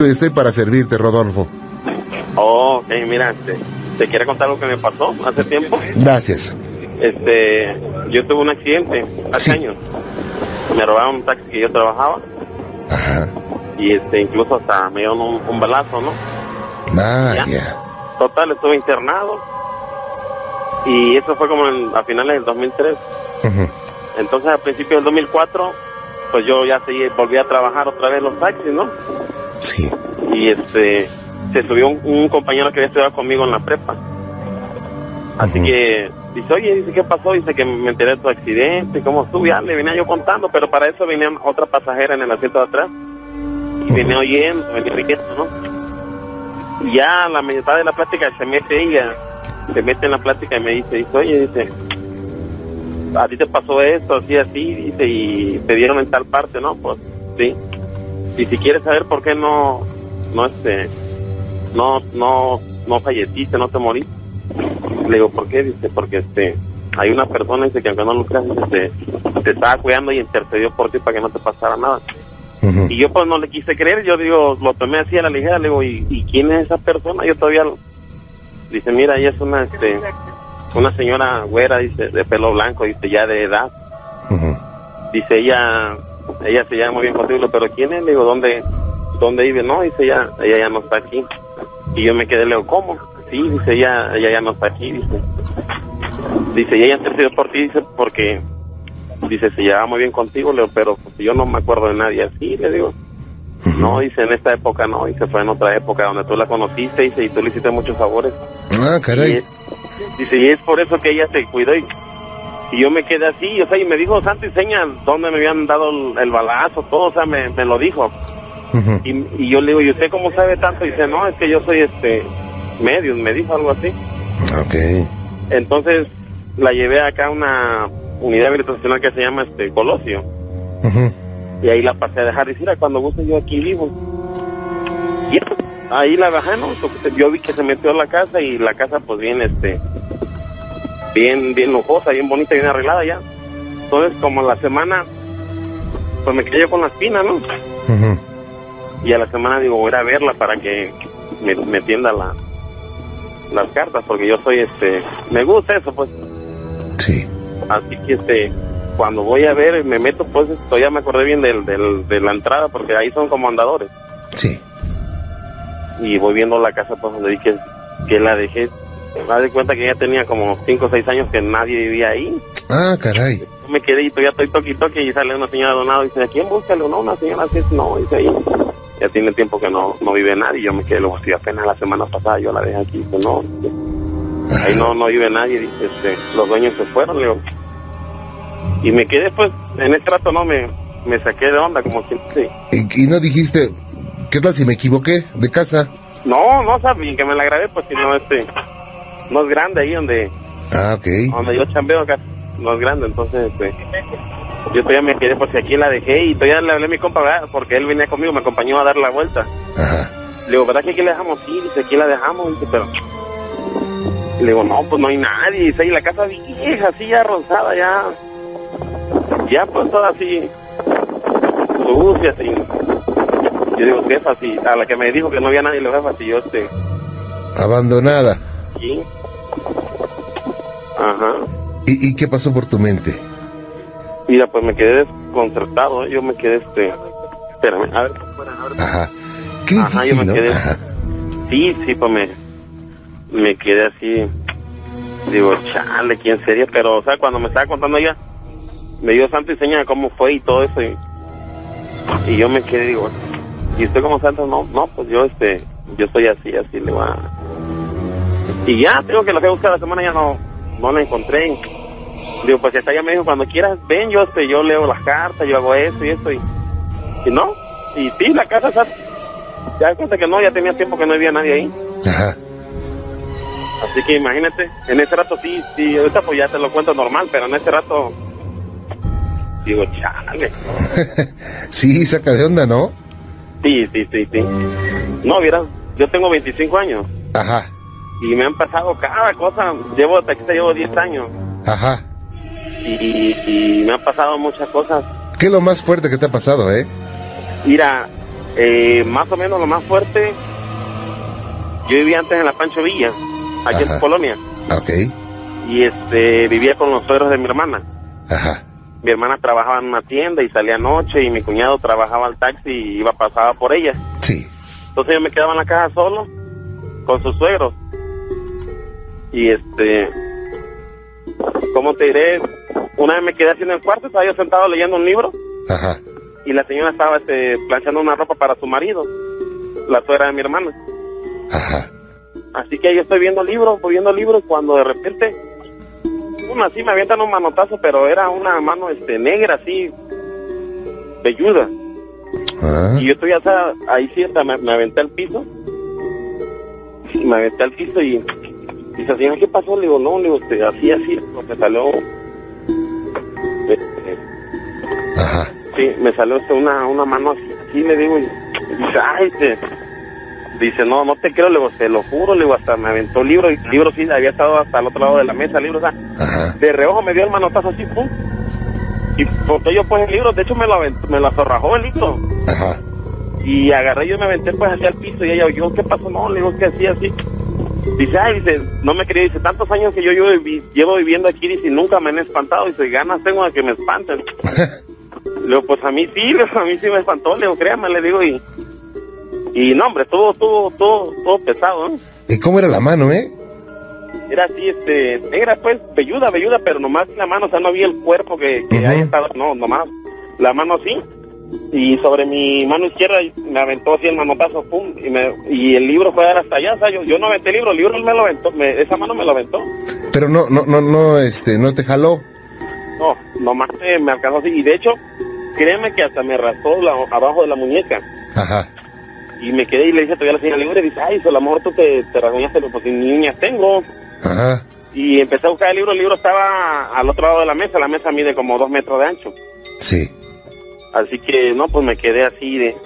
Estoy para servirte, Rodolfo. Oh, ok, mira, este, te quiero contar lo que me pasó hace tiempo. Gracias. Este, yo tuve un accidente hace Sí. años. Me robaron un taxi que yo trabajaba Ajá. y este, incluso hasta me dieron un, un balazo, ¿no? Vaya. Total, estuve internado y eso fue como en- a finales del 2003. Ujú. Entonces, a principios del 2004, pues yo ya seguí, volví a trabajar otra vez los taxis, ¿no? Sí. y este se subió un, un compañero que había estudiado conmigo en la prepa. Así Ujú. que dice, oye, dice, ¿qué pasó? Dice que me enteré de tu accidente, ¿cómo estuvo? Ya le venía yo contando, pero para eso venía otra pasajera en el asiento de atrás. Y venía oyendo, venía oyendo, ¿no? Y ya a la mitad de la plática se mete ella, se mete en la plática y me dice, dice, oye, dice, a ti te pasó esto, así, así, dice, y te dieron en tal parte, ¿no? Pues, sí. Y si quieres saber por qué no, no, este, no, no, no falleciste, no te moriste. Le digo, ¿por qué? Dice, porque este, hay una persona, dice, que aunque no lo creas, dice, te, te estaba cuidando y intercedió por ti para que no te pasara nada. Y yo pues no le quise creer, yo digo, lo tomé así a la ligera, le digo, ¿y, y quién es esa persona? Yo todavía, lo- dice, mira, ella es una, este, una señora güera, dice, de pelo blanco, dice, ya de edad. Dice, ella, ella se llama muy bien contigo, pero ¿quién es? Le digo, ¿dónde, dónde vive? No, dice, ella, ella ya no está aquí. Y yo me quedé, le digo, ¿cómo? Sí, dice, ella, ella ya no está aquí, dice. Dice, y ella intercedió por ti, dice, porque, dice, se llevaba muy bien contigo, le digo, pero pues, yo no me acuerdo de nadie así, le digo. No, dice, en esta época no, dice, fue en otra época donde tú la conociste, dice, y tú le hiciste muchos favores. Ah, caray. dice, y es por eso que ella te cuidó y, y yo me quedé así, o sea, y me dijo Santo y Seña dónde me habían dado el, el balazo, todo, o sea, me, me lo dijo. Y, y yo le digo, ¿y usted cómo sabe tanto? Y dice, no, es que yo soy este medium, me dijo algo así. Ok. Entonces la llevé acá a una unidad habitacional que se llama este Colosio. Y ahí la pasé a dejar. Dice, mira, cuando guste yo aquí vivo. Y ahí la bajé, ¿no? Yo vi que se metió a la casa y la casa pues bien, este, bien, bien lujosa, bien bonita, bien arreglada ya. Entonces como la semana, pues me quedé yo con la espina, ¿no? Y a la semana digo, voy a verla para que me, me tienda la, las cartas, porque yo soy, este, me gusta eso, pues. Sí. Así que, este, cuando voy a ver, me meto, pues, todavía me acordé bien del, del, de la entrada, porque ahí son como andadores. Sí. Y voy viendo la casa, pues, donde que, que la dejé. Me da cuenta que ya tenía como 5 o 6 años que nadie vivía ahí. Ah, caray. Yo me quedé y todavía estoy toque y toque y sale una señora donada y dice, ¿a quién digo, no, una señora así es, no, dice ahí. Ya tiene tiempo que no, no vive nadie. Yo me quedé, luego, si apenas la semana pasada yo la dejé aquí. Dice, no, dice, ahí no, no vive nadie. Dice, este, los dueños se fueron, le digo. Y me quedé, pues, en ese rato no me, me saqué de onda, como siempre. ¿Y, y no dijiste, qué tal si me equivoqué de casa? No, no, sabía que me la grabé, pues, si no, este, es grande ahí donde, Ah, ok. donde yo chambeo acá, es grande, entonces, este, yo todavía me quedé por si aquí la dejé y todavía le hablé a mi compa, ¿verdad? porque él venía conmigo, me acompañó a dar la vuelta. Ajá. Le digo, ¿verdad que aquí la dejamos? Sí, dice, aquí la dejamos, dice, pero... Le digo, no, pues no hay nadie, dice, y la casa vieja, así ya rosada, ya... Ya pues toda así... Sucia, así. Yo digo, jefa, si a la que me dijo que no había nadie, le jefa, si yo, este... Abandonada. aquí... Ajá. ¿Y, y qué pasó por tu mente? Mira, pues me quedé desconcertado, ¿eh? yo me quedé, este... Espérame, a ver, Ajá. Qué Ajá, yo me ¿no? quedé- Ajá. Sí, sí, pues me, me quedé así, digo, chale, ¿quién sería? Pero, o sea, cuando me estaba contando ella, me dio santo y seña cómo fue y todo eso, y, y yo me quedé, digo, ¿y usted como santo? No, no, pues yo, este, yo soy así, así, le voy a... Y ya, tengo que la fui a buscar la semana, ya no, no la encontré. Digo, pues esta ya me dijo, cuando quieras, ven, yo, este, yo leo las cartas, yo hago esto y esto, y, y no, y sí, la casa está ya das cuenta que no, ya tenía tiempo que no había nadie ahí. Ajá. Así que imagínate, en ese rato sí, sí, ahorita pues ya te lo cuento normal, pero en ese rato digo, chale. sí, saca de onda, ¿no? Sí, sí, sí, sí. No, vieras, yo tengo 25 años Ajá. Y me han pasado cada cosa. Llevo taxista, llevo 10 años Ajá. y, y me han pasado muchas cosas. ¿Qué es lo más fuerte que te ha pasado, eh? Mira, Eh, más o menos lo más fuerte, yo vivía antes en la Pancho Villa, aquí Ajá. en Colonia, Ok. y este vivía con los suegros de mi hermana. Ajá. Mi hermana trabajaba en una tienda y salía anoche y mi cuñado trabajaba al taxi y iba pasaba por ella. Sí. Entonces yo me quedaba en la casa solo con sus suegros. Y este, ¿cómo te diré? Una vez me quedé así en el cuarto, estaba yo sentado leyendo un libro Ajá. y la señora estaba este, planchando una ropa para su marido, la suegra de mi hermana. Ajá. Así que yo estoy viendo libros, voy viendo libros cuando de repente, una así me avientan un manotazo, pero era una mano este negra así, velluda. Ah. Y yo estoy hasta ahí sí, hasta me, me aventé al piso. Me aventé al piso y dice, señora, ¿qué pasó? Le digo, no, le digo, este, así, así, me salió, este, Ajá. sí, me salió este, una, una mano así, así, le digo, y dice, ay, este, dice, no, no te creo, le digo, te lo juro, le digo, hasta me aventó el libro, y el libro sí había estado hasta el otro lado de la mesa, el libro, o sea, Ajá. de reojo me dio el manotazo así, pum. Y porque yo pues el libro, de hecho me lo aventó, me lo azorrajó el libro. Ajá. Y agarré yo me aventé pues hacia el piso y ella oyó, ¿qué pasó? No, le digo que así, así. Dice, ay, dice, no me quería, dice, tantos años que yo, llevo viviendo aquí, dice, y nunca me han espantado, dice, ganas tengo de que me espanten. le digo, pues a mí sí, a mí sí me espantó, le digo, créame, le digo, y, y no, hombre, todo, todo, todo, todo pesado, ¿no? ¿Y cómo era la mano, eh? Era así, este, negra pues, velluda, velluda, pero nomás la mano, o sea, no había el cuerpo que, que haya estado, no, nomás, la mano así, y sobre mi mano izquierda me aventó así el manotazo, pum, y, me, y el libro fue a dar hasta allá, o sea, yo, yo no aventé el libro, el libro me lo aventó, me- esa mano me lo aventó, Pero no, no, no, no, este, no te jaló. no, nomás me, me alcanzó así, y de hecho, créeme que hasta me raspó la, abajo de la muñeca, Ajá. y me quedé y le dije todavía a la señora libre, dice, ay, eso, a lo mejor tú te, te rasguñaste, pues niñas tengo, Ajá. y empecé a buscar el libro, el libro estaba al otro lado de la mesa, la mesa mide como dos metros de ancho. Sí. Así que no, pues me quedé así de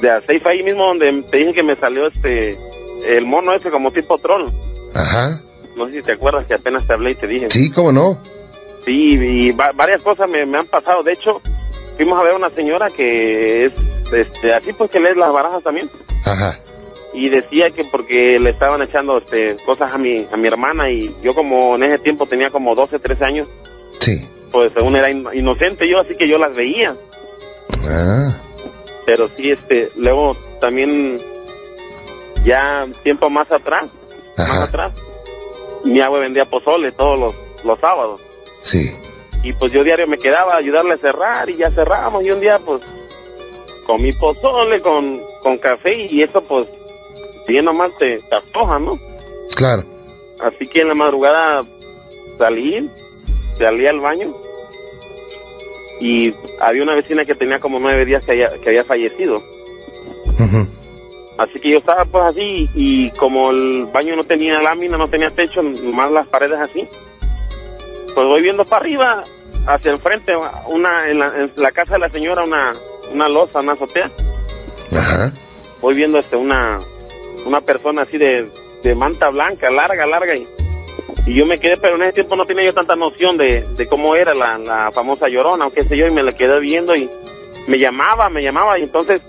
de a seis ahí mismo donde te dije que me salió este el mono ese como tipo troll. Ajá. No sé si te acuerdas que apenas te hablé y te dije. Sí, cómo no. Sí, y va- varias cosas me, me han pasado. De hecho, fuimos a ver a una señora que es este así pues que lee las barajas también Ajá. y decía que porque le estaban echando este cosas a mi a mi hermana y yo como en ese tiempo tenía como 12, 13 años, Sí. Pues según era in- inocente yo, así que yo las veía. Ah. pero sí este luego también ya tiempo más atrás más atrás mi abue vendía pozole todos los, los sábados Sí. y pues yo diario me quedaba a ayudarle a cerrar y ya cerrábamos y un día pues comí pozole con, con café y eso pues bien nomás te, te afloja ¿no? Claro. así que en la madrugada salí salí al baño y había una vecina que tenía como nueve días que había, que había fallecido. Así que yo estaba pues así y como el baño no tenía lámina, no tenía techo, nomás las paredes así, pues voy viendo para arriba, hacia el frente, una en la, en la casa de la señora, una, una losa, una azotea. Ajá. Voy viendo este una, una persona así de, de manta blanca, larga, larga, y, y yo me quedé, pero en ese tiempo no tenía yo tanta noción de, de cómo era la, la famosa llorona, o qué sé yo, y me la quedé viendo y me llamaba, me llamaba, y entonces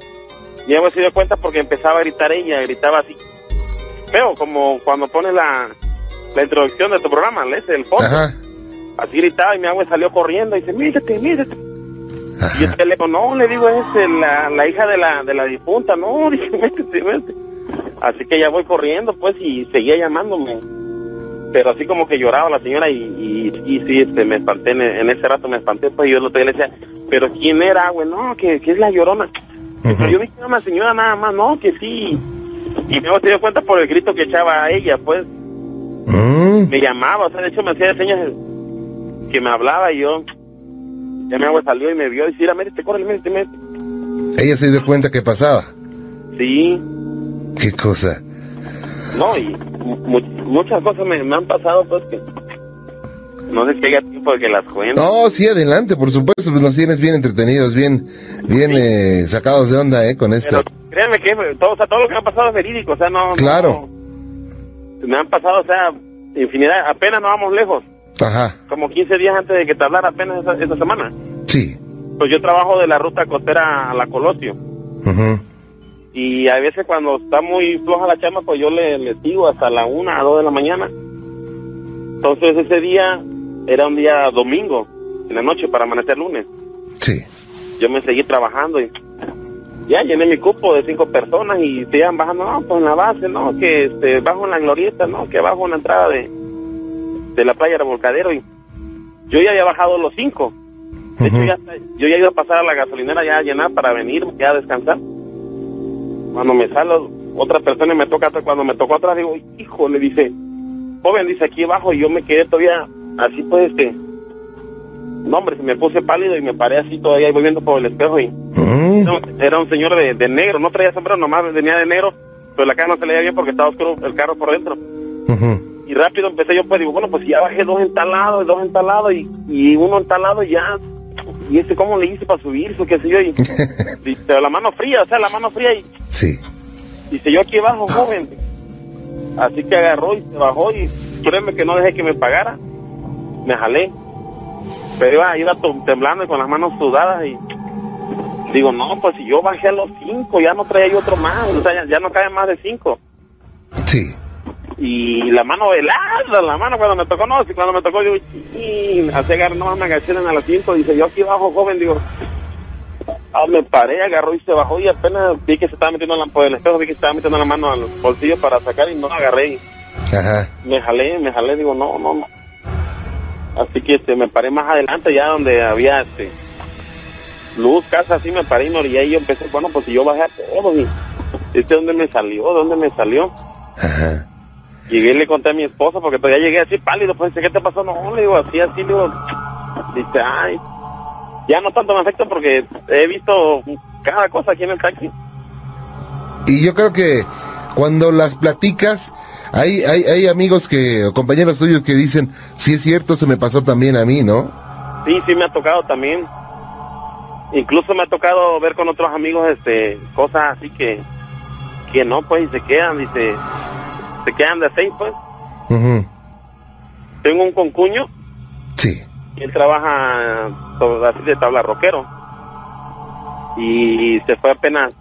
ya me se dio cuenta porque empezaba a gritar ella, gritaba así, feo, como cuando pones la, la introducción de tu programa, lees el fondo, Ajá. así gritaba y mi agua salió corriendo y dice, mírate, mírate. Y yo te le digo, no, le digo, es la, la hija de la, de la difunta, no, dije, métete, métete. Así que ya voy corriendo, pues, y seguía llamándome. Pero así como que lloraba la señora y, y, y sí, este, me espanté, en, en ese rato me espanté, pues, yo día le decía, pero ¿quién era, güey? No, que, que es la llorona. Pero yo vi que era una señora nada más, no, que sí. Y luego se dio cuenta por el grito que echaba a ella, pues, Mm. me llamaba, o sea, de hecho me hacía señas que me hablaba y yo, ya mi agua salió y me vio y decía, métete, corre, métete, métete. Ella se dio cuenta que pasaba. Sí, Qué cosa. no, y muchas cosas me, me han pasado, pues, que no sé si haya tiempo de que las cuente. No, sí, adelante, por supuesto, pues nos tienes bien entretenidos, bien, bien eh, sacados de onda, eh, con esto. Pero créanme que todo, o sea, todo lo que me ha pasado es verídico, o sea, no... Claro. no- me han pasado, o sea, infinidad, apenas no vamos lejos, Ajá. como 15 días antes de que te hablara apenas esa, esa semana. Sí. Pues yo trabajo de la ruta costera a la Colosio. Ujú. Y a veces cuando está muy floja la chama, pues yo le, le sigo hasta la una a dos de la mañana. Entonces ese día era un día domingo, en la noche para amanecer lunes. Sí. Yo me seguí trabajando y ya llené mi cupo de cinco personas y se iban bajando, no, pues en la base, no, que este, bajo en la glorieta, no, que bajo en la entrada de, de la playa Revolcadero y yo ya había bajado los cinco. De hecho, ya, yo ya iba a pasar a la gasolinera ya a llenar para venir, ya a descansar. Cuando me sale otra persona y me toca atrás, cuando me tocó atrás, digo, hijo, le dice, joven, dice aquí abajo, y yo me quedé todavía así, pues, este, no, hombre, se me puse pálido y me paré así todavía, y voy viendo por el espejo y Mm. era un- era un señor de, de negro, no traía sombrero, nomás venía de negro, pero la cara no se le veía bien porque estaba oscuro el carro por dentro. Y rápido empecé yo, pues digo, bueno, pues ya bajé dos entalados, dos entalados y, y uno entalado ya. Y ese, ¿cómo le hice para subirse? ¿Qué sé yo? Y, y- pero la mano fría, o sea, la mano fría y Sí. dice, yo aquí abajo, joven. Así que agarró y se bajó y créeme que no dejé que me pagara. Me jalé. Pero iba, iba temblando y con las manos sudadas y digo, no, pues si yo bajé a los cinco, ya no traía yo otro más, o sea, ya, ya no caben más de cinco. Sí. Y la mano helada, la mano cuando me tocó, no, si cuando me tocó, yo, y hace agarrar nomás me agaché en el asiento, dice, yo aquí abajo, joven, digo, ah, me paré, agarró y se bajó y apenas vi que se estaba metiendo la, por el espejo, vi que se estaba metiendo la mano al bolsillo para sacar y no la agarré Ajá. me jalé, me jalé, digo, no, no, no. Así que este, me paré más adelante ya donde había este luz, casa, así me paré y me orillé y yo empecé, bueno, pues si yo bajé a todos y este dónde me salió, dónde me salió. Ajá. Llegué y le conté a mi esposa porque todavía llegué así pálido, pues dice, ¿qué te pasó? No, le digo, así, así, le digo, dice, ay, ya no tanto me afecta porque he visto cada cosa aquí en el taxi. Y yo creo que cuando las platicas, hay, hay, hay amigos que, o compañeros tuyos que dicen, sí es cierto, se me pasó también a mí, ¿no? Sí, sí me ha tocado también. Incluso me ha tocado ver con otros amigos este cosas así que que no, pues, y se quedan, dice, se quedan de seis, pues. Tengo un concuño Sí. y él trabaja sobre- así de tabla roquero. Y se fue apenas,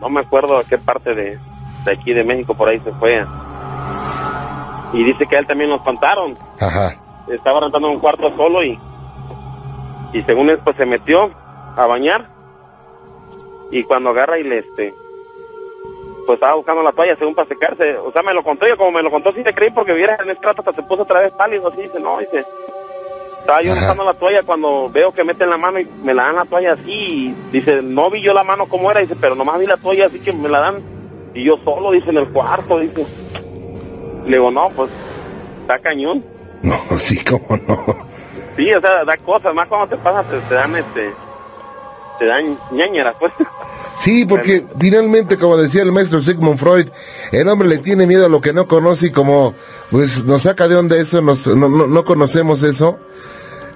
no me acuerdo a qué parte de, de aquí de México, por ahí se fue. Y dice que a él también nos contaron. Ajá. estaba rentando un cuarto solo y y según él pues se metió a bañar y cuando agarra y le este pues estaba buscando la toalla según para secarse o sea me lo contó yo como me lo contó sí te creí porque viera en el trato hasta se puso otra vez pálido así dice no dice estaba yo Ajá. buscando la toalla cuando veo que meten la mano y me la dan la toalla así y dice no vi yo la mano como era dice pero nomás vi la toalla así que me la dan y yo solo dice en el cuarto dice le digo no pues está cañón No, sí, cómo no. Sí, o sea, da cosas, más cuando te pasa, te, te dan este, te dan ñañeras, pues. Sí, porque finalmente, como decía el maestro Sigmund Freud, el hombre le tiene miedo a lo que no conoce y como pues nos saca de onda eso, nos, no, no, no conocemos eso,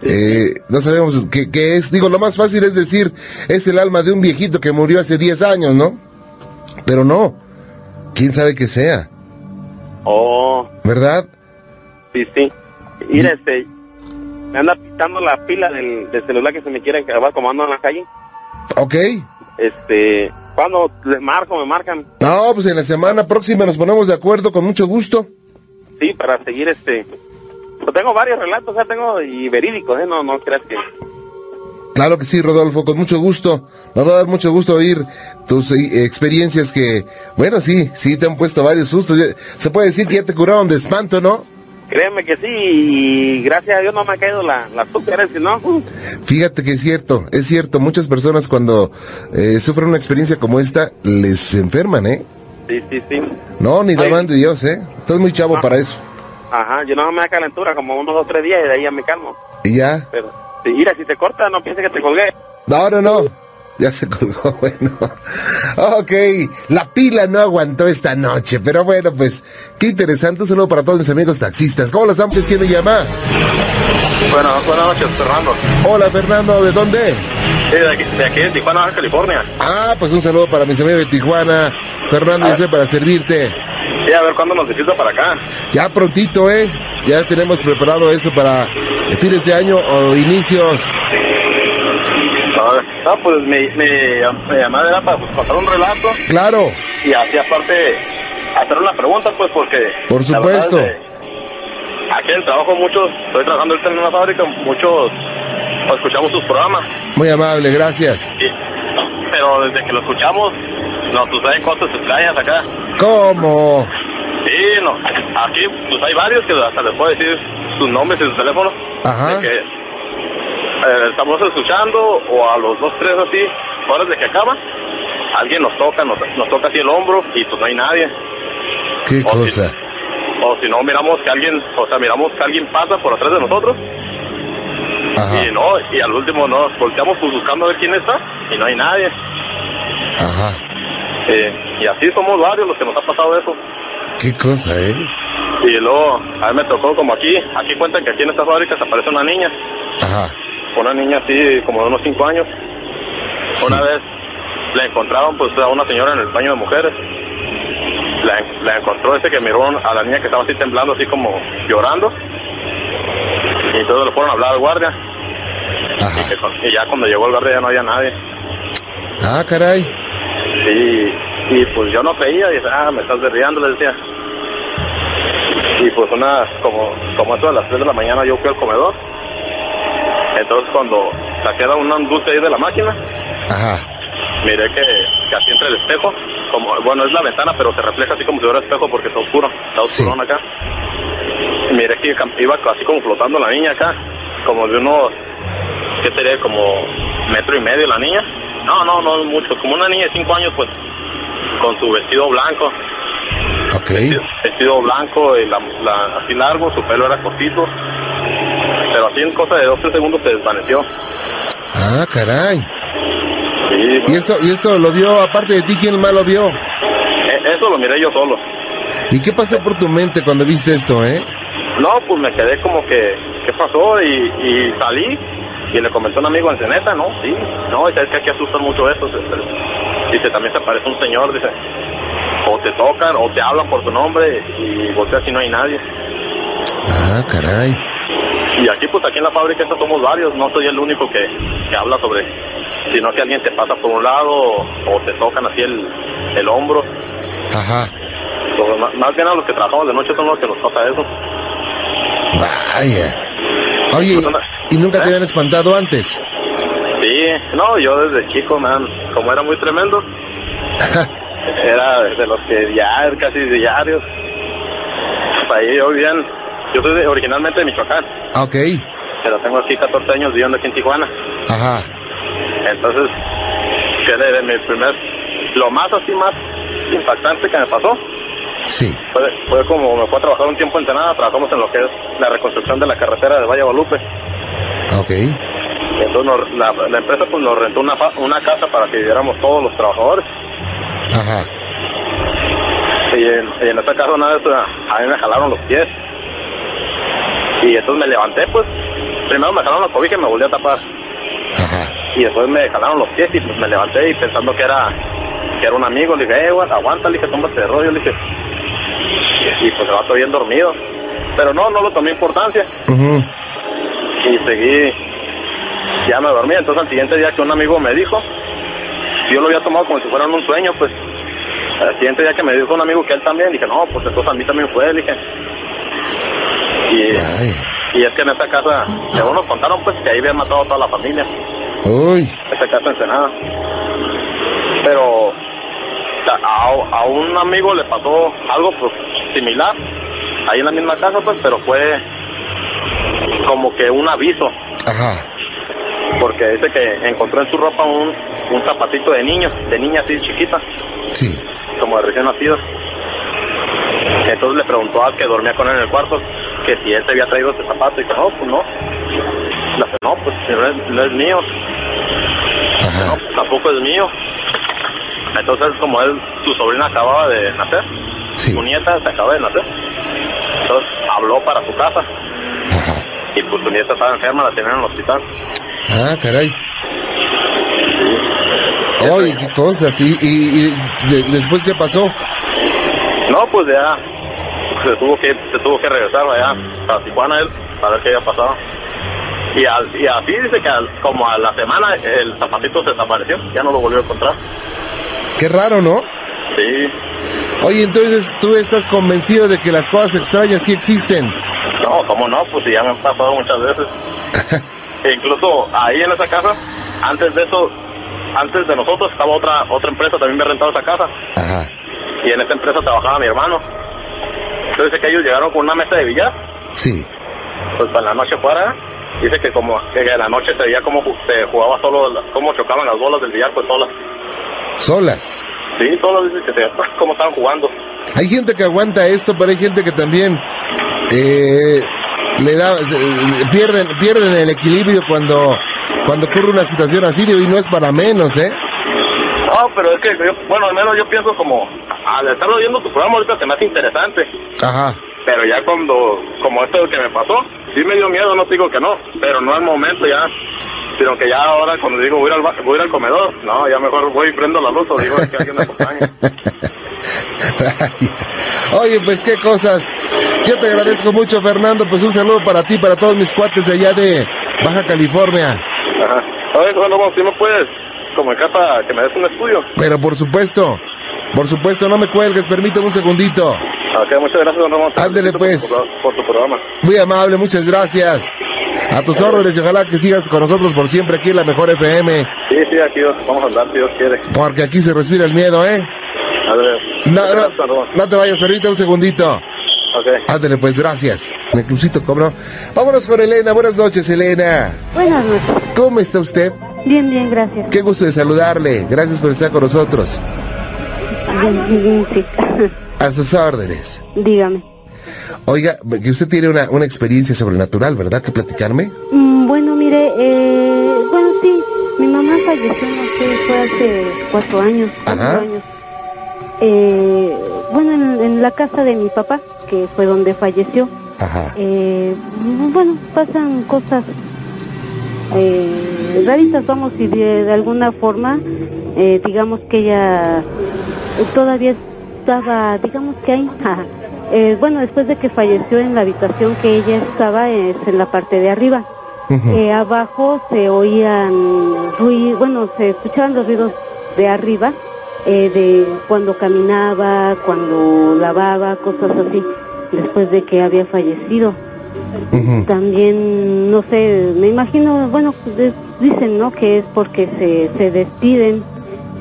eh, no sabemos qué, qué es. Digo, lo más fácil es decir, es el alma de un viejito que murió hace 10 años, ¿no? Pero no, quién sabe qué sea, Oh, ¿verdad? sí, sí. Mira, este, me anda pitando la pila del, del celular que se me quiere acabar como ando en la calle. Ok. Este, cuando les marco, me marcan, No, pues en la semana próxima nos ponemos de acuerdo con mucho gusto. sí, para seguir este. Pues tengo varios relatos, sea, tengo y verídicos, ¿eh? No, no creas que. Claro que sí, Rodolfo, con mucho gusto. Nos va a dar mucho gusto oír tus eh, experiencias que, bueno, sí, sí te han puesto varios sustos. Ya- Se puede decir que ya te curaron de espanto, ¿no? Créeme que sí, y gracias a Dios no me ha caído la, la azúcar, si no, Fíjate que es cierto, es cierto. Muchas personas cuando eh, sufren una experiencia como esta, les enferman, ¿eh? sí, sí, sí. No, ni la Ay. mando Dios, ¿eh? Estás muy chavo para eso. Ajá, yo no me da calentura como unos dos, tres días y de ahí ya me calmo. Y ya. Pero, si, mira, si te corta, no pienses que te colgué. No, no, no. Ya se colgó, bueno. Ok, la pila no aguantó esta noche, pero bueno, pues, qué interesante. Un saludo para todos mis amigos taxistas. ¿Cómo las estamos? ¿Quién me llama? Bueno, buenas noches, Fernando. Hola, Fernando, ¿de dónde? Sí, de aquí, de aquí de Tijuana, California. Ah, pues un saludo para mis amigos de Tijuana. Fernando, yo sé para servirte. Sí, a ver cuándo nos visita para acá. Ya prontito, ¿eh? Ya tenemos preparado eso para fines de año o inicios. No, pues mi, mi, mi llamada era para pues, contar un relato Claro, y así aparte hacer una pregunta, pues porque... Por supuesto. es que aquí en el trabajo muchos, estoy trabajando ahorita en una fábrica, muchos pues, escuchamos sus programas, muy amable, gracias. y- pero desde que lo escuchamos nos suceden cosas extrañas acá. ¿Cómo? Sí, no, aquí pues hay varios que hasta les puedo decir sus nombres y sus teléfonos. Ajá. De que eh, estamos escuchando o a los dos, tres así, horas de que acaba, alguien nos toca, nos, nos toca así el hombro y pues no hay nadie. ¿Qué O si- cosa? O si no, miramos que alguien, o sea, miramos que alguien pasa por atrás de nosotros Ajá, y no, y al último nos volteamos pues buscando a ver quién está y no hay nadie. ajá. Eh, y así somos varios los que nos ha pasado eso. ¿Qué cosa, eh? Y luego, a mí me tocó como aquí, aquí cuentan que aquí en esta fábrica se aparece una niña, Ajá. Una niña así como de unos 5 años. Sí. Una vez le encontraron pues a una señora en el baño de mujeres. La, la encontró ese que miró a la niña que estaba así temblando, así como llorando. Y entonces le fueron a hablar al guardia. Y, Ajá. ya cuando llegó el guardia ya no había nadie. Ah, caray. Y, y pues yo no creía, y ah, me estás derriando, le decía. Y pues una, como, como eso a las 3 de la mañana yo fui al comedor. Entonces cuando saqué un dulce ahí de la máquina, Ajá. miré que, que así entre el espejo, como, bueno, es la ventana, pero se refleja así como si fuera espejo porque está oscuro, está Sí. oscurón acá. Y miré que iba así como flotando la niña acá, como de unos, ¿qué sería? Como metro y medio la niña. No, no, no mucho, como una niña de 5 años, pues, con su vestido blanco, Ok. vestido, vestido blanco, y la, la- así largo, su pelo era cortito, pero así en cosa de 2 3 segundos se desvaneció. Ah, caray. Sí, ¿Y esto, y esto lo vio, aparte de ti, quién más lo vio? e- eso lo miré yo solo. ¿Y qué pasó por tu mente cuando viste esto, eh? No, pues me quedé como que, ¿qué pasó? Y, y salí y le comentó un amigo en Ceneta, no, sí, no, y sabes que aquí asustan mucho eso. se- se- Dice, también se aparece un señor, dice, o te tocan o te hablan por tu nombre y volteas y no hay nadie. Ah, caray. Y aquí, pues aquí en la fábrica estos somos varios, no soy el único que, que habla sobre, sino que alguien te pasa por un lado o, o te tocan así el, el hombro. Ajá. Pues, más, más bien a los que trabajamos de noche son los que nos pasa eso. Vaya. Oye, ¿y nunca te habían espantado antes? Sí, no, yo desde chico, man, como era muy tremendo, era de los que diarios, casi diarios. Pues ahí yo vivía en- yo soy de- originalmente de Michoacán, Ah, ok. pero tengo aquí 14 años viviendo aquí en Tijuana. Ajá. Entonces, que de, de mi primer, lo más así más impactante que me pasó Sí. fue, fue como me fue a trabajar un tiempo en Ensenada, trabajamos en lo que es la reconstrucción de la carretera de Valle Guadalupe. Ok. Entonces nos- la, la empresa pues nos rentó una, una casa para que viviéramos todos los trabajadores. Ajá. Y en, y en esta casa una vez a, a mí me jalaron los pies. Y entonces me levanté pues. Primero me jalaron la cobija y me volví a tapar. Ajá. Y después me jalaron los pies y pues me levanté y pensando que era que era un amigo, le dije, eh, aguanta, aguanta, le dije, tómate de rollo, le dije. Y pues se va todo bien dormido. Pero no, no lo tomé importancia. Y seguí, ya me dormí. Entonces al siguiente día que un amigo me dijo, yo lo había tomado como si fuera un sueño, pues. Al siguiente día que me dijo un amigo que él también, dije, no, pues entonces a mí también fue, le dije. Y, es que en esta casa, según nos contaron, pues que ahí habían matado a toda la familia. Uy. Esta casa encenada. Pero a un amigo le pasó algo pues similar, ahí en la misma casa, pues, pero fue como que un aviso, Ajá. porque dice que encontró en su ropa un, un zapatito de niño, de niña así chiquita, Sí. como de recién nacido. Entonces le preguntó al que dormía con él en el cuarto que si él se había traído ese zapato y que no, pues no. No, pues no es, no es mío, no, pues, tampoco es mío. Entonces como él, su sobrina acababa de nacer, Sí. su nieta se acaba de nacer, entonces habló para su casa Ajá. y pues su nieta estaba enferma, la tenían en el hospital. Ah, caray. Oye, qué cosas. ¿Y, y, y de- después qué pasó? No, pues ya se tuvo que se tuvo que regresar allá a Tijuana él para ver qué había pasado. Y, al- y así dice que al- como a la semana el zapatito se desapareció, ya no lo volvió a encontrar. Qué raro, ¿no? Sí, Oye, entonces tú estás convencido de que las cosas extrañas sí existen. no, cómo no, pues ya me ha pasado muchas veces. E incluso ahí en esa casa, antes de eso, antes de nosotros estaba otra otra empresa, también me ha rentado esa casa. Ajá. Y en esa empresa trabajaba mi hermano. Dice que ellos llegaron con una mesa de billar, Sí. pues para la noche fuera. Dice que como que en la noche se veía como se jugaba solo, cómo chocaban las bolas del billar, pues solas. Solas. Sí, solas dice que se, como estaban jugando. Hay gente que aguanta esto, pero hay gente que también eh, le da, se- pierden, pierden el equilibrio cuando, cuando ocurre una situación así, y no es para menos, ¿eh? No, pero es que yo, bueno, al menos yo pienso como, al estar oyendo tu programa ahorita se me hace interesante. Ajá. Pero ya cuando, como esto que me pasó, sí me dio miedo, no te digo que no, pero no al momento ya. Sino que ya ahora cuando digo voy a ir al, voy a ir al comedor, no, ya mejor voy y prendo la luz o digo que alguien me acompañe. Oye, pues qué cosas. Yo te agradezco mucho, Fernando. Pues un saludo para ti, para todos mis cuates de allá de Baja California. Ajá. Oye, bueno, vamos, si me puedes comunicar para que me des un estudio. Pero por supuesto, por supuesto, no me cuelgues, permíteme un segundito. Ok, muchas gracias, don Ramón. Ándele, pues. Por, tu- por tu programa. Muy amable, muchas gracias. A tus órdenes y ojalá que sigas con nosotros por siempre aquí en la mejor FM, Sí, sí, aquí vamos a hablar si Dios quiere. porque aquí se respira el miedo, ¿eh? Ándale. No, no, no te vayas, permíteme un segundito. Ok. Ándale, pues gracias. Me crucito, ¿cómo no? Vámonos con Elena. Buenas noches, Elena. Buenas noches. ¿Cómo está usted? Bien, bien, gracias. Qué gusto de saludarle. Gracias por estar con nosotros. Sí. A sus órdenes. Dígame. Oiga, que usted tiene una, una experiencia sobrenatural, ¿verdad? ¿Que platicarme? Mm, bueno, mire, eh, bueno, sí, mi mamá falleció, no sé, fue hace cuatro años. cuatro Ajá. años. Eh, bueno, en, en la casa de mi papá, que fue donde falleció. Ajá. Eh, bueno, pasan cosas eh, raritas, vamos, y de, de alguna forma, eh, digamos que ella todavía estaba, digamos que ahí. Eh, bueno, después de que falleció en la habitación que ella estaba, es en la parte de arriba. Eh, abajo se oían ruidos, bueno, se escuchaban los ruidos de arriba, eh, de cuando caminaba, cuando lavaba, cosas así, después de que había fallecido. También, no sé, me imagino, bueno, de- dicen, ¿no? Que es porque se, se despiden.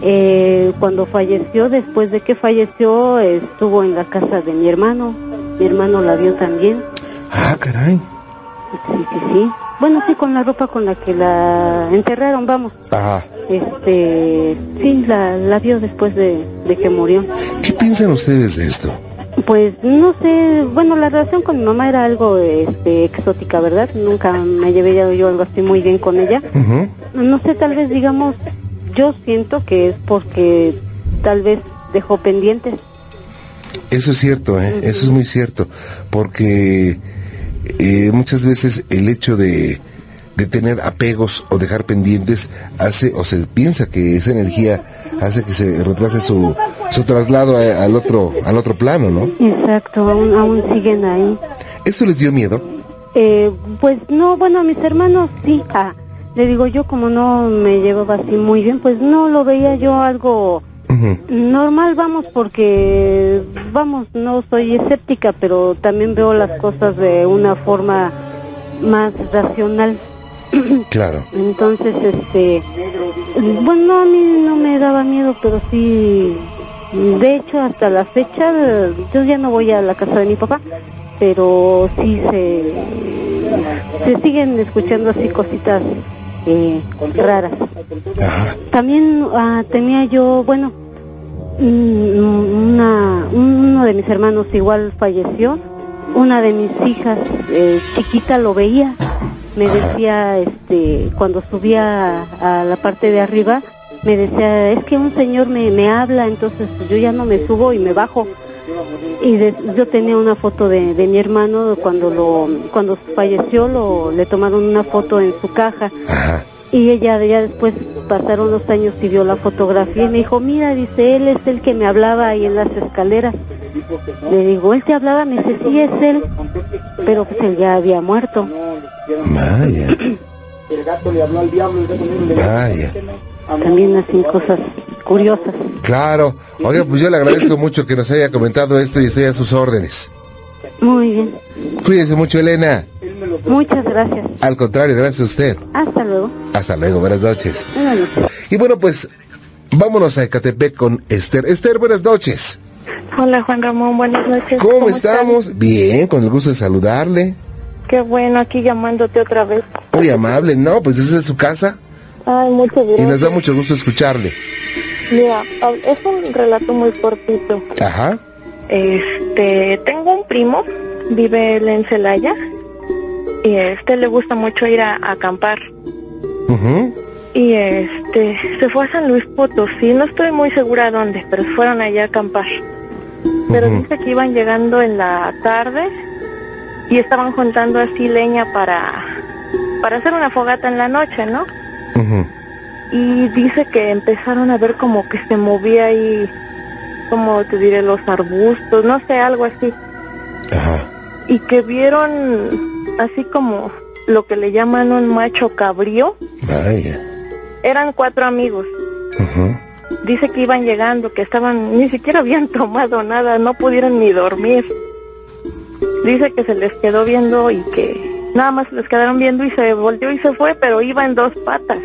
Eh, cuando falleció, después de que falleció, estuvo en la casa de mi hermano. Mi hermano la vio también. Ah, caray. Sí, sí, sí. Bueno, sí, con la ropa con la que la enterraron, vamos. Ajá. Este, sí, la, la vio después de, de que murió. ¿Qué piensan ustedes de esto? Pues no sé, bueno, la relación con mi mamá era algo este, exótica, ¿verdad? Nunca me llevé yo, yo algo así muy bien con ella. No sé, tal vez digamos, yo siento que es porque tal vez dejó pendientes. Eso es cierto, ¿eh? Eso es muy cierto, porque eh, muchas veces el hecho de, de tener apegos o dejar pendientes hace, o se piensa que esa energía hace que se retrase su, su traslado a- al otro, al otro plano, ¿no? Exacto, aún, aún siguen ahí. ¿Esto les dio miedo? Eh, pues no, bueno, a mis hermanos sí. Le digo yo como no me llevaba así muy bien, pues no lo veía yo algo normal, vamos, porque vamos, no soy escéptica, pero también veo las cosas de una forma más racional. Claro. Entonces, este, bueno, no, a mí no me daba miedo, pero sí, de hecho, hasta la fecha, yo ya no voy a la casa de mi papá, pero sí se, se siguen escuchando así cositas eh, raras. Ajá. También ah, tenía yo, bueno, mm, una, uno de mis hermanos igual falleció, una de mis hijas eh, chiquita lo veía, me decía, este, cuando subía a, a la parte de arriba, me decía, es que un señor me, me habla, entonces yo ya no me subo y me bajo. Y de- yo tenía una foto de, de mi hermano cuando lo cuando falleció, lo, le tomaron una foto en su caja Ajá. y ella ya después pasaron los años y vio la fotografía y me dijo, mira, dice, él es el que me hablaba ahí en las escaleras. Le digo, ¿él te hablaba? Me dice, sí, es él, pero pues él ya había muerto. Vaya. El gato le habló al diablo, el gato le Vaya. También hacen cosas curiosas. Claro. Oiga, pues yo le agradezco mucho que nos haya comentado esto y estoy a sus órdenes. Muy bien. Cuídese mucho, Elena. Muchas gracias. Al contrario, gracias a usted. Hasta luego. Hasta luego, buenas noches. Buenas noches. Y bueno, pues vámonos a Ecatepec con Esther. Esther, buenas noches. Hola Juan Ramón, buenas noches. ¿Cómo, estamos? Bien, con el gusto de saludarle. Qué bueno, aquí llamándote otra vez. Muy amable, ¿no? Pues esa es su casa Ay, muchas y gracias. nos da mucho gusto escucharle. Mira, es un relato muy cortito. Ajá. Este, tengo un primo, vive él en Celaya, y a este le gusta mucho ir a, a acampar. ujú, Y este, se fue a San Luis Potosí, no estoy muy segura dónde, pero fueron allá a acampar. Pero dice que iban llegando en la tarde y estaban juntando así leña para, para hacer una fogata en la noche, ¿no? ujú. Y dice que empezaron a ver como que se movía ahí, como te diré, los arbustos, no sé, algo así, Ajá. y que vieron así como lo que le llaman un macho cabrío, Vaya. eran cuatro amigos. Dice que iban llegando, que estaban, ni siquiera habían tomado nada, no pudieron ni dormir. Dice que se les quedó viendo y que nada más les quedaron viendo y se volteó y se fue, pero iba en dos patas.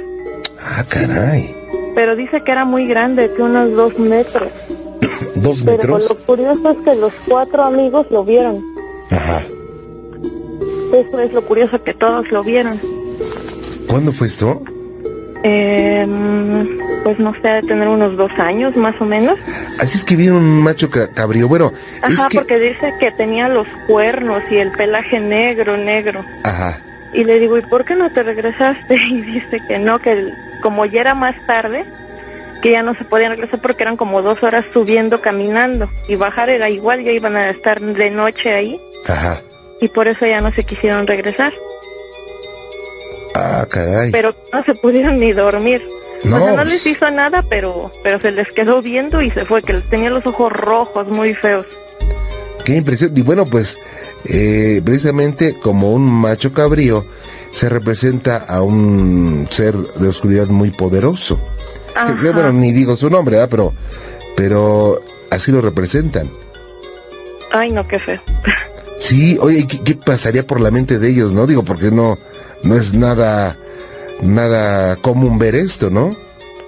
Ah, caray. Pero dice que era muy grande, que unos dos metros. ¿Dos Pero metros? lo curioso es que los cuatro amigos lo vieron. Ajá. Eso es lo curioso que todos lo vieron. ¿Cuándo fue esto? Eh, pues no sé, de tener unos dos años más o menos. Así es que vieron un macho ca- cabrío. Bueno, es Ajá, que... porque dice que tenía los cuernos y el pelaje negro, negro. Ajá. Y le digo, ¿y por qué no te regresaste? Y dice que no, que el- como ya era más tarde, que ya no se podían regresar porque eran como dos horas subiendo, caminando. Y bajar era igual, ya iban a estar de noche ahí. Ajá. Y por eso ya no se quisieron regresar. Ah, caray. Pero no se pudieron ni dormir. No, o sea, no pues- les hizo nada, pero pero se les quedó viendo y se fue, que tenía los ojos rojos, muy feos. Qué impresión. Y bueno, pues, eh, precisamente como un macho cabrío, se representa a un ser de oscuridad muy poderoso. Que- bueno, ni digo su nombre. Pero, pero así lo representan. Ay, no, qué feo. Sí, oye, ¿qué, qué pasaría por la mente de ellos, no? Digo, porque no, no es nada, nada común ver esto, ¿no?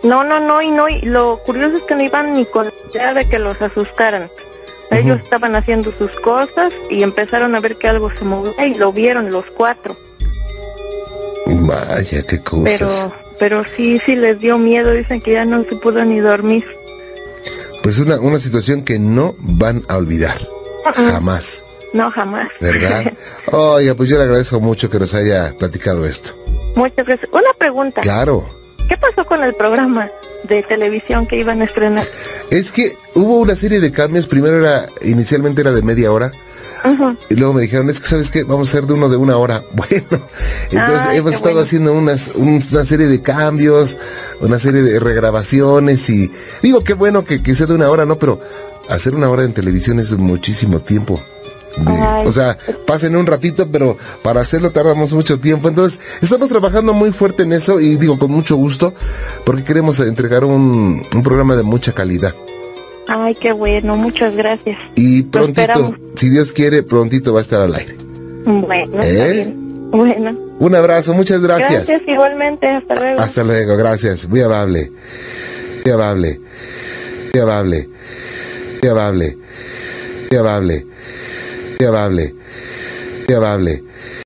No, no, no, y no, y lo curioso es que no iban ni con la idea de que los asustaran. Ellos estaban haciendo sus cosas y empezaron a ver que algo se movía y lo vieron los cuatro. Vaya, qué cosas. Pero, pero sí, sí les dio miedo, dicen que ya no se pudo ni dormir. Pues una, una situación que no van a olvidar. Jamás, No, jamás. ¿verdad? Oiga, pues yo le agradezco mucho que nos haya platicado esto. Muchas gracias. Una pregunta. Claro. ¿Qué pasó con el programa de televisión que iban a estrenar? Es que hubo una serie de cambios. Primero era, inicialmente era de media hora. Y luego me dijeron, es que sabes qué, vamos a hacer de uno de una hora. Bueno, entonces Ay, hemos estado bueno. haciendo unas, un- una serie de cambios, una serie de regrabaciones y digo, qué bueno que, que sea de una hora, ¿no? Pero hacer una hora en televisión es muchísimo tiempo. O sea, pasen un ratito, pero para hacerlo tardamos mucho tiempo. Entonces, estamos trabajando muy fuerte en eso y digo con mucho gusto, porque queremos entregar un, un programa de mucha calidad. Ay, qué bueno, muchas gracias. Y prontito, si Dios quiere, prontito va a estar al aire. Bueno, está ¿Eh? bien. Bueno. Un abrazo, muchas gracias. Gracias igualmente, hasta luego. Hasta luego, gracias. Muy amable. Muy amable. Muy amable. Muy amable. Muy amable. Muy amable. Muy amable.